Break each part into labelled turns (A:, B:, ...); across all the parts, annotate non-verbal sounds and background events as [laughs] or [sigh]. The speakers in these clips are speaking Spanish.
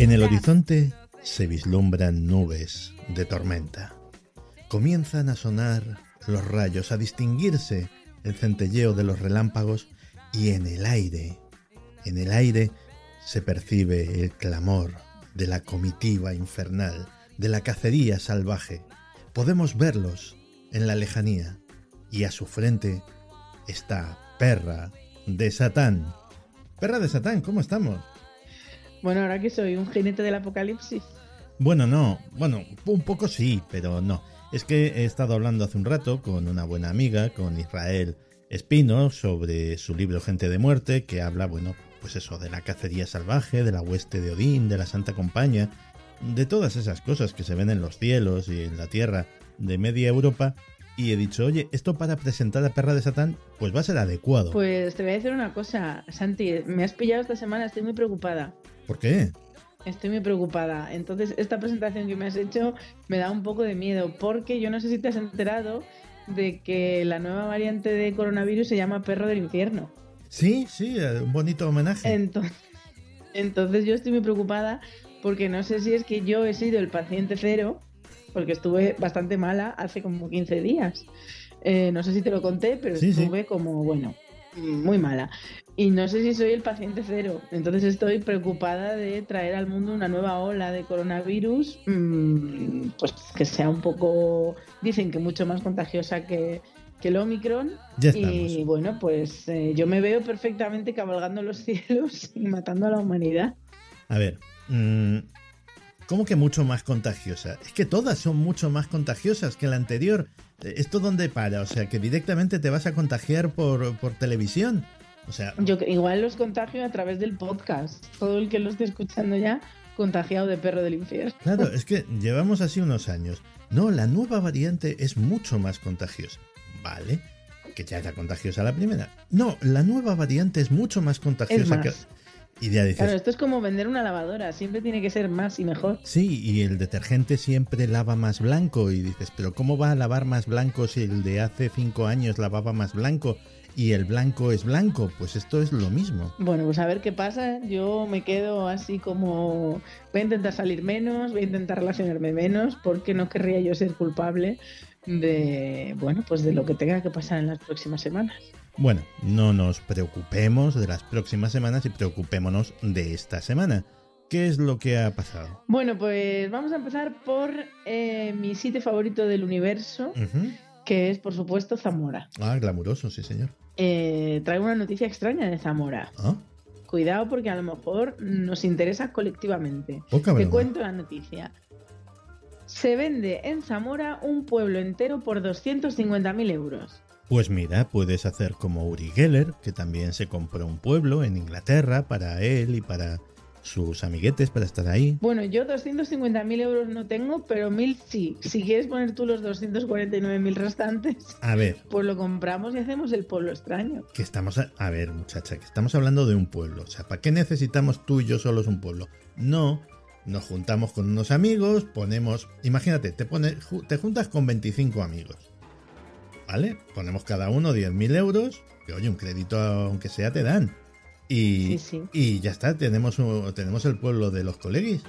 A: En el horizonte se vislumbran nubes de tormenta. Comienzan a sonar los rayos, a distinguirse el centelleo de los relámpagos y en el aire, en el aire se percibe el clamor de la comitiva infernal, de la cacería salvaje. Podemos verlos en la lejanía y a su frente está Perra de Satán. Perra de Satán, ¿cómo estamos?
B: Bueno, ahora que soy un jinete del apocalipsis.
A: Bueno, no, bueno, un poco sí, pero no. Es que he estado hablando hace un rato con una buena amiga, con Israel Espino, sobre su libro Gente de Muerte, que habla, bueno, pues eso, de la cacería salvaje, de la hueste de Odín, de la Santa Compañía, de todas esas cosas que se ven en los cielos y en la tierra de media Europa. Y he dicho, oye, esto para presentar a Perra de Satán, pues va a ser adecuado.
B: Pues te voy a decir una cosa, Santi, me has pillado esta semana, estoy muy preocupada.
A: ¿Por qué?
B: Estoy muy preocupada. Entonces, esta presentación que me has hecho me da un poco de miedo, porque yo no sé si te has enterado de que la nueva variante de coronavirus se llama perro del infierno.
A: Sí, sí, eh, un bonito homenaje.
B: Entonces, entonces yo estoy muy preocupada porque no sé si es que yo he sido el paciente cero, porque estuve bastante mala hace como 15 días. Eh, no sé si te lo conté, pero
A: Sí, sí.
B: estuve como, bueno, muy mala. Y no sé si soy el paciente cero. Entonces estoy preocupada de traer al mundo una nueva ola de coronavirus, mm, pues que sea un poco, dicen que mucho más contagiosa que, que el Omicron.
A: Ya
B: Y bueno, pues eh, yo me veo perfectamente cabalgando los cielos y matando a la humanidad.
A: A ver, mm, ¿cómo que mucho más contagiosa? Es que todas son mucho más contagiosas que la anterior. Eh, ¿Esto dónde para? O sea, que directamente te vas a contagiar por, por televisión. O sea,
B: Yo igual los contagio a través del podcast. Todo el que lo esté escuchando ya, contagiado de perro del infierno.
A: claro, [laughs] es que llevamos así unos años. No, la nueva variante es mucho más contagiosa. Vale, que ya era contagiosa la primera. No, la nueva variante es mucho más contagiosa
B: más.
A: que... Y ya dices,
B: Claro, esto es como vender una lavadora. Siempre tiene que ser más y mejor.
A: Sí, y el detergente siempre lava más blanco y dices, pero ¿cómo va a lavar más blanco si el de hace cinco años lavaba más blanco y el blanco es blanco? Pues esto es lo mismo.
B: Bueno, pues a ver qué pasa. Yo me quedo así como voy a intentar salir menos, voy a intentar relacionarme menos, porque no querría yo ser culpable de, bueno, pues de lo que tenga que pasar en las próximas semanas.
A: Bueno, no nos preocupemos de las próximas semanas y preocupémonos de esta semana. ¿Qué es lo que ha pasado?
B: Bueno, pues vamos a empezar por eh, mi sitio favorito del universo, que es por supuesto Zamora.
A: Ah, glamuroso, sí, señor.
B: Eh, traigo una noticia extraña de Zamora.
A: Ah,
B: Cuidado porque a lo mejor nos interesa colectivamente.
A: poca
B: Te
A: broma.
B: cuento la noticia. Se vende en Zamora un pueblo entero por 250.000 euros.
A: Pues mira, puedes hacer como Uri Geller, que también se compró un pueblo en Inglaterra para él y para sus amiguetes para estar ahí.
B: Bueno, yo 250.000 euros no tengo, pero 1.000 sí. Si quieres poner tú los 249.000 restantes,
A: A ver, [laughs]
B: pues lo compramos y hacemos el pueblo extraño.
A: que estamos a, a ver muchacha que estamos hablando de un pueblo o sea para qué necesitamos tú y yo solos un pueblo no nos juntamos con unos amigos ponemos imagínate te pones ju- te juntas con 25 amigos vale ponemos cada uno 10.000 euros que oye un crédito aunque sea te dan y,
B: Sí, sí.
A: y ya está tenemos tenemos el pueblo de los colegis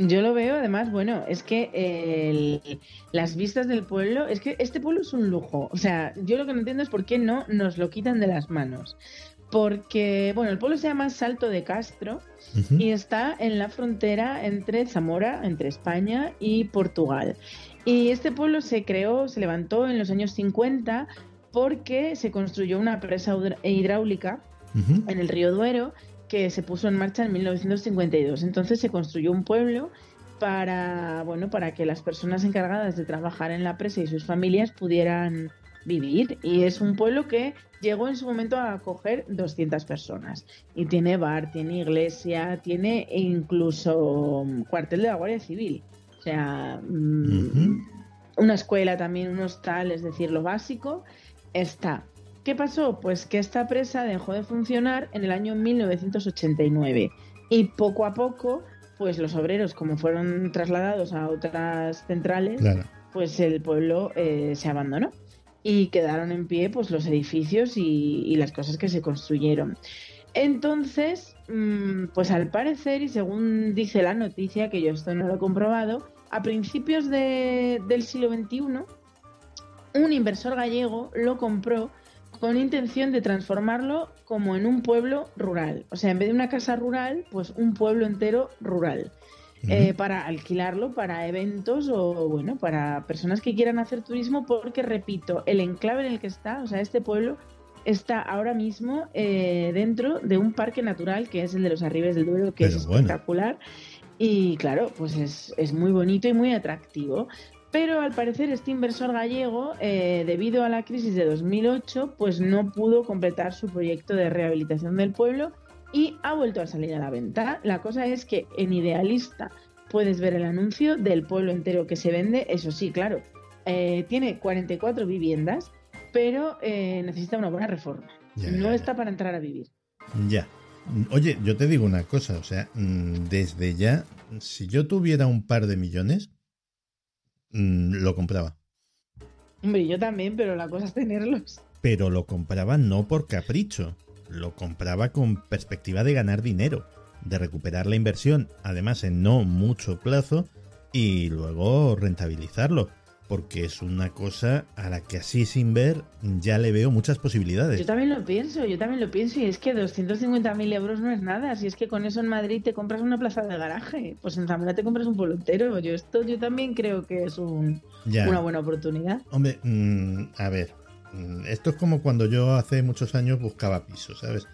B: Yo lo veo, además, bueno, es que el- las vistas del pueblo, es que este pueblo es un lujo. O sea, yo lo que no entiendo es por qué no nos lo quitan de las manos. Porque, bueno, el pueblo se llama Salto de Castro y está en la frontera entre Zamora, entre España y Portugal. Y este pueblo se creó, se levantó en los años 50 porque se construyó una presa hidráulica en el río Duero que se puso en marcha en 1952. Entonces se construyó un pueblo para, bueno, para que las personas encargadas de trabajar en la presa y sus familias pudieran vivir. Y es un pueblo que llegó en su momento a acoger 200 personas. Y tiene bar, tiene iglesia, tiene incluso mm, cuartel de la Guardia Civil. O sea, mm, una escuela también, un hostal, es decir, lo básico está. ¿Qué pasó? Pues que esta presa dejó de funcionar en el año 1989 y poco a poco, pues los obreros, como fueron trasladados a otras centrales,
A: Claro.
B: pues el pueblo eh, se abandonó y quedaron en pie pues los edificios y, las cosas que se construyeron. Entonces, mm, pues al parecer, y según dice la noticia, que yo esto no lo he comprobado, a principios de- del siglo XXI, un inversor gallego lo compró con intención de transformarlo como en un pueblo rural. O sea, en vez de una casa rural, pues un pueblo entero rural. Eh, para alquilarlo para eventos o, bueno, para personas que quieran hacer turismo, porque, repito, el enclave en el que está, o sea, este pueblo está ahora mismo eh, dentro de un parque natural que es el de los Arribes del Duero, que es
A: bueno.
B: espectacular. Y claro, pues es, es muy bonito y muy atractivo. Pero al parecer este inversor gallego, eh, debido a la crisis de 2008, pues no pudo completar su proyecto de rehabilitación del pueblo y ha vuelto a salir a la venta. La cosa es que en Idealista puedes ver el anuncio del pueblo entero que se vende. Eso sí, claro, eh, tiene 44 viviendas, pero eh, necesita una buena reforma.
A: Ya,
B: no
A: ya,
B: está para entrar a vivir.
A: Ya. Oye, yo te digo una cosa, o sea, mm, desde ya, si yo tuviera un par de millones, mm, lo compraba.
B: Hombre, yo también, pero la cosa es tenerlos.
A: Pero lo compraba no por capricho, lo compraba con perspectiva de ganar dinero, de recuperar la inversión, además en no mucho plazo, y luego rentabilizarlo, porque es una cosa a la que así sin ver ya le veo muchas posibilidades.
B: Yo también lo pienso, yo también lo pienso, y es que 250.000 euros no es nada. Si es que con eso en Madrid te compras una plaza de garaje, pues en Zamora te compras un entero. Yo esto yo también creo que es un- una buena oportunidad.
A: Hombre, mm, a ver, esto es como cuando yo hace muchos años buscaba pisos, ¿sabes?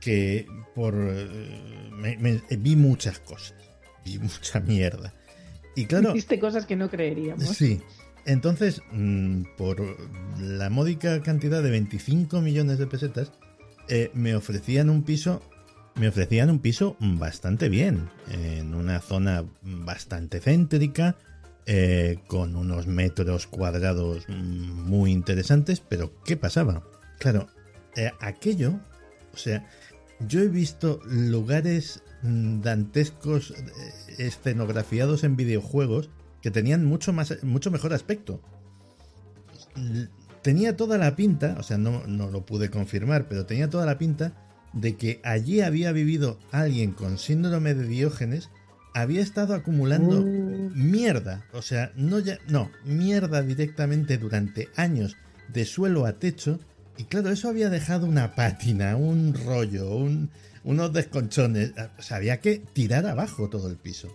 A: Que por... eh, me- me- vi muchas cosas, vi [laughs] mucha mierda. Y claro,
B: Viste cosas que no creeríamos.
A: sí. Entonces, mm, por la módica cantidad de 25 millones de pesetas, eh, me ofrecían un piso, me ofrecían un piso bastante bien, en una zona bastante céntrica, eh, con unos metros cuadrados mm, muy interesantes, pero ¿qué pasaba? Claro, eh, aquello, o sea, yo he visto lugares mm, dantescos eh, escenografiados en videojuegos que tenían mucho más mucho mejor aspecto. Tenía toda la pinta, o sea, no, no lo pude confirmar, pero tenía toda la pinta de que allí había vivido alguien con síndrome de Diógenes, había estado acumulando
B: Mm.
A: mierda, o sea, no ya, no, mierda directamente durante años de suelo a techo, y claro, eso había dejado una pátina, un rollo, un- unos desconchones, o sea, había que tirar abajo todo el piso.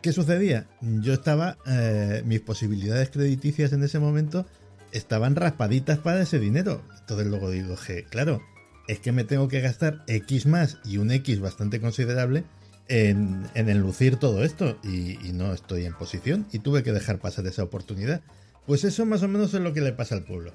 A: ¿Qué sucedía? Yo estaba, eh, mis posibilidades crediticias en ese momento estaban raspaditas para ese dinero. Entonces luego digo, claro, es que me tengo que gastar X más y un X bastante considerable en, en enlucir todo esto y, y no estoy en posición y tuve que dejar pasar esa oportunidad. Pues eso más o menos es lo que le pasa al pueblo.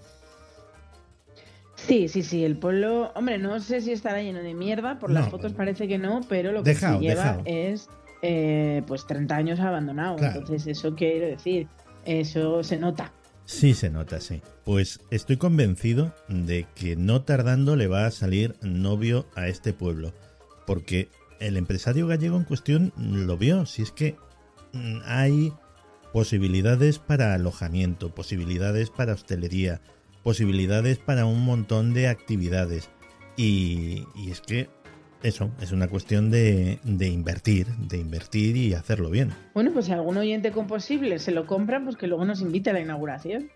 B: Sí, sí, sí, el pueblo, hombre, no sé si estará lleno de mierda, por las fotos parece que no, pero lo que
A: Dejao,
B: se lleva
A: dejao.
B: es eh, pues 30 años abandonado.
A: Claro.
B: Entonces, eso quiero decir, eso se nota.
A: Sí, se nota, sí. Pues estoy convencido de que no tardando le va a salir novio a este pueblo. Porque el empresario gallego en cuestión lo vio. Si es que mm, hay posibilidades para alojamiento, posibilidades para hostelería, posibilidades para un montón de actividades. Y, es que eso, es una cuestión de, invertir, de invertir y hacerlo bien.
B: Bueno, pues si algún oyente con posible se lo compra, pues que luego nos invite a la inauguración.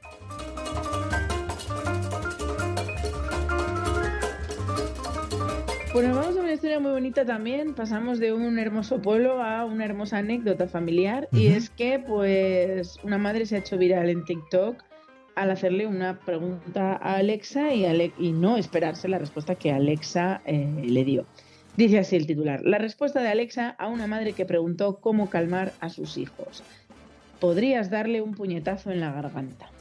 B: Bueno, vamos a historia muy bonita también. Pasamos de un hermoso pueblo a una hermosa anécdota familiar. Y es que, pues, una madre se ha hecho viral en TikTok al hacerle una pregunta a Alexa y, Ale- y no esperarse la respuesta que Alexa eh, le dio. Dice así el titular. La respuesta de Alexa a una madre que preguntó cómo calmar a sus hijos. Podrías darle un puñetazo en la garganta.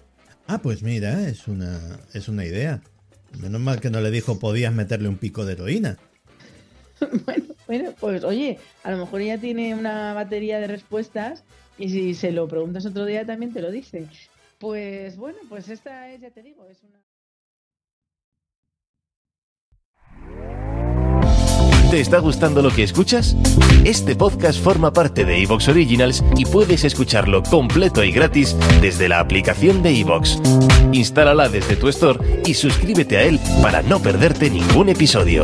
A: Ah, pues mira, es una, es una idea. Menos mal que no le dijo podías meterle un pico de heroína. [laughs]
B: bueno, bueno, pues oye, a lo mejor ella tiene una batería de respuestas y si se lo preguntas otro día también te lo dice. Pues bueno, pues esta es, ya te digo, es una...
C: ¿Te está gustando lo que escuchas? Este podcast forma parte de Evox Originals y puedes escucharlo completo y gratis desde la aplicación de Evox. Instálala desde tu store y suscríbete a él para no perderte ningún episodio.